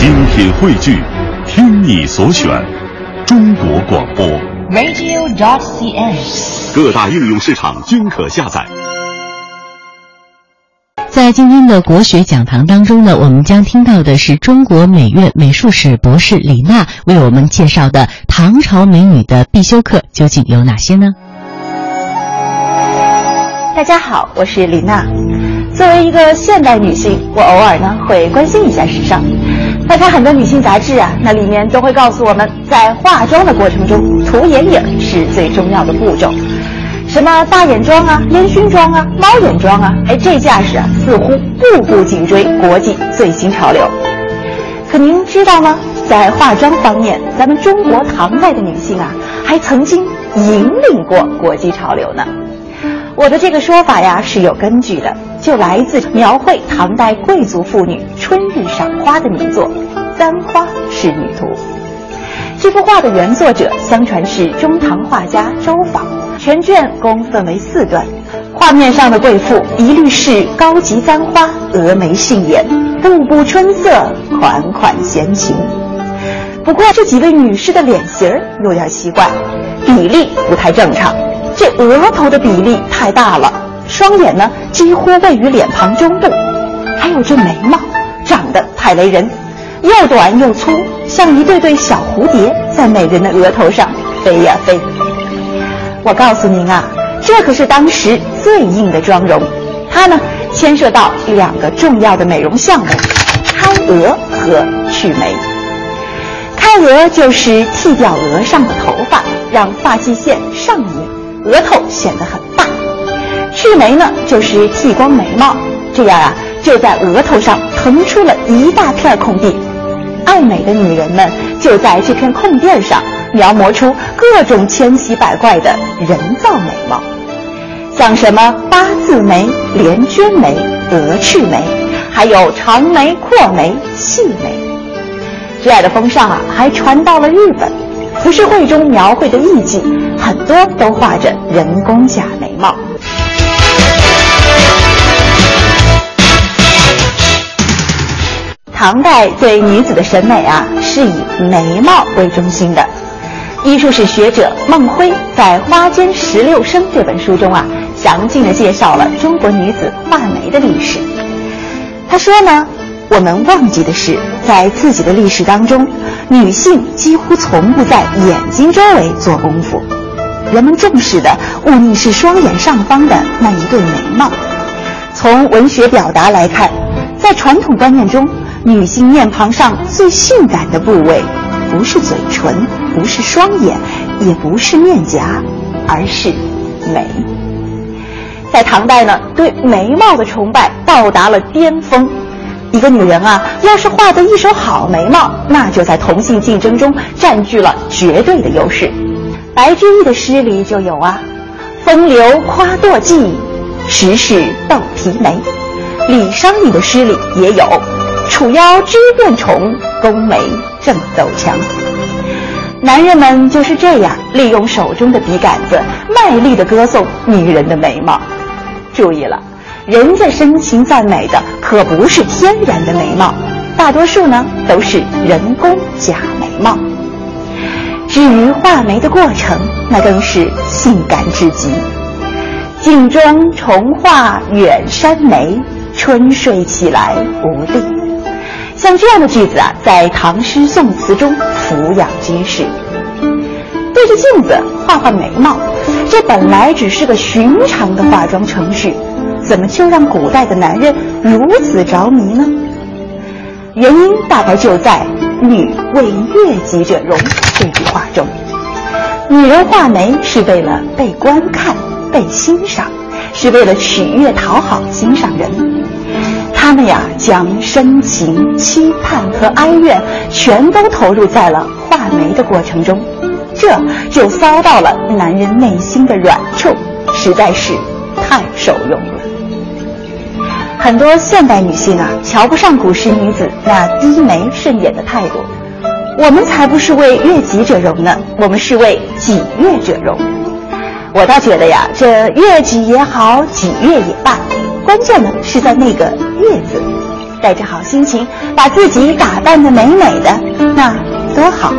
精品汇聚，听你所选，中国广播。radio.cn。各大应用市场均可下载。在今天的国学讲堂当中呢，我们将听到的是中国美院美术史博士李娜为我们介绍的唐朝美女的必修课究竟有哪些呢？大家好，我是李娜。作为一个现代女性，我偶尔呢会关心一下时尚。翻看很多女性杂志啊，那里面都会告诉我们，在化妆的过程中，涂眼影是最重要的步骤。什么大眼妆啊、烟熏妆啊、猫眼妆啊，哎，这架势啊，似乎步步紧追国际最新潮流。可您知道吗？在化妆方面，咱们中国唐代的女性啊，还曾经引领过国际潮流呢。我的这个说法呀是有根据的，就来自描绘唐代贵族妇女春日赏花的名作《簪花仕女图》。这幅画的原作者相传是中唐画家周昉，全卷共分为四段。画面上的贵妇一律是高级簪花，峨眉杏眼，步步春色，款款闲情。不过这几位女士的脸型儿有点奇怪，比例不太正常。这额头的比例太大了，双眼呢几乎位于脸庞中部，还有这眉毛长得太雷人，又短又粗，像一对对小蝴蝶在美人的额头上飞呀飞。我告诉您啊，这可是当时最硬的妆容，它呢牵涉到两个重要的美容项目：开额和去眉。开额就是剃掉额上的头发，让发际线上移，额头显得很大。去眉呢，就是剃光眉毛，这样啊，就在额头上腾出了一大片空地。爱美的女人们就在这片空地上描摹出各种千奇百怪的人造眉毛，像什么八字眉、连娟眉、鹅翅眉，还有长眉、阔眉、细眉。这样的风尚啊，还传到了日本。浮世绘中描绘的艺妓，很多都画着人工假眉毛。唐代对女子的审美啊，是以眉毛为中心的。艺术史学者孟晖在《花间十六生》这本书中啊，详尽的介绍了中国女子画眉的历史。他说呢，我们忘记的是，在自己的历史当中，女性几乎从不在眼睛周围做功夫，人们重视的务宁是双眼上方的那一对眉毛。从文学表达来看，在传统观念中，女性面庞上最性感的部位，不是嘴唇，不是双眼，也不是面颊，而是眉。在唐代呢，对眉毛的崇拜到达了巅峰。一个女人啊，要是画得一手好眉毛，那就在同性竞争中占据了绝对的优势。白居易的诗里就有啊：“风流夸堕髻，时事斗皮眉。”李商隐的诗里也有：“楚腰肢变虫，宫眉正斗强。”男人们就是这样利用手中的笔杆子，卖力地歌颂女人的眉毛。注意了，人家深情赞美的可不是天然的眉毛，大多数呢都是人工假眉毛。至于画眉的过程，那更是性感至极。镜中重画远山眉，春睡起来无力。像这样的句子啊，在唐诗宋词中俯仰皆是。对着镜子画画眉毛，这本来只是个寻常的化妆程序，怎么就让古代的男人如此着迷呢？原因大概就在“女为悦己者容”这句话中。女人画眉是为了被观看、被欣赏，是为了取悦、讨好心上人。他们呀，将深情、期盼和哀怨全都投入在了画眉的过程中。这就骚到了男人内心的软处，实在是太受用了。很多现代女性啊，瞧不上古时女子那低眉顺眼的态度。我们才不是为悦己者容呢，我们是为己悦者容。我倒觉得呀，这悦己也好，己悦也罢，关键呢是在那个“叶子带着好心情把自己打扮的美美的那多好。